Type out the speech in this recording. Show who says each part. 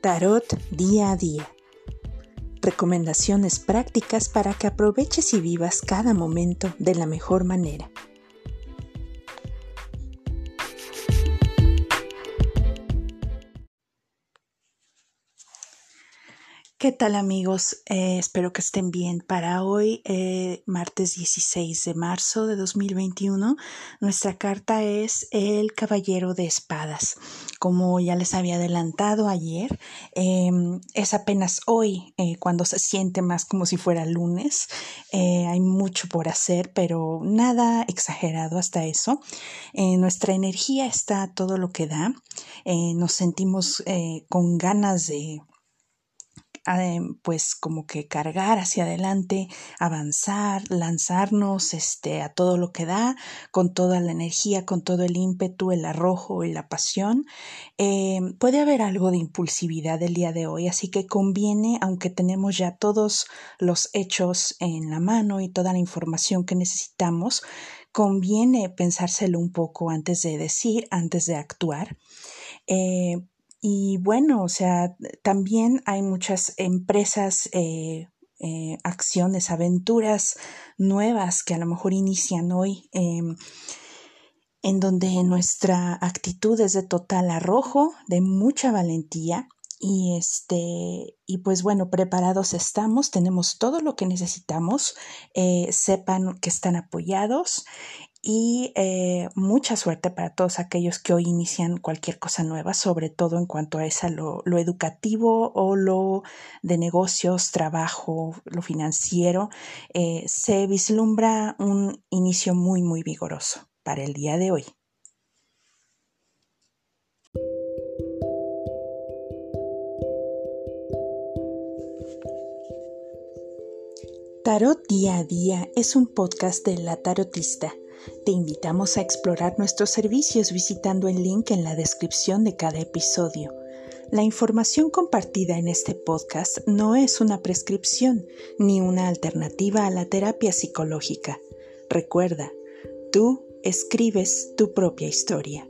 Speaker 1: Tarot día a día. Recomendaciones prácticas para que aproveches y vivas cada momento de la mejor manera. ¿Qué tal amigos? Eh, espero que estén bien. Para hoy, eh, martes 16 de marzo de 2021, nuestra carta es el Caballero de Espadas. Como ya les había adelantado ayer, em, es apenas hoy eh, cuando se siente más como si fuera lunes. hay mucho por hacer, pero nada exagerado hasta eso. nuestra energía está todo lo que da. nos sentimos con ganas de pues como que cargar hacia adelante, avanzar, lanzarnos este, a todo lo que da, con toda la energía, con todo el ímpetu, el arrojo y la pasión. Eh, puede haber algo de impulsividad el día de hoy, así que conviene, aunque tenemos ya todos los hechos en la mano y toda la información que necesitamos, conviene pensárselo un poco antes de decir, antes de actuar. Eh, y bueno, o sea, también hay muchas empresas, eh, eh, acciones, aventuras nuevas que a lo mejor inician hoy, em, en donde nuestra actitud es de total arrojo, de mucha valentía. Y este, y pues bueno, preparados estamos, tenemos todo lo que necesitamos, eh, sepan que están apoyados y eh, mucha suerte para todos aquellos que hoy inician cualquier cosa nueva, sobre todo en cuanto a esa lo, educativo o lo de negocios, trabajo, lo financiero. Eh, se vislumbra un inicio muy, muy vigoroso para el día de hoy. Tarot Día a Día es un podcast de la tarotista te invitamos a explorar nuestros servicios visitando el link en la descripción de cada episodio. La información compartida en este podcast no es una prescripción ni una alternativa a la terapia psicológica. Recuerda, tú escribes tu propia historia.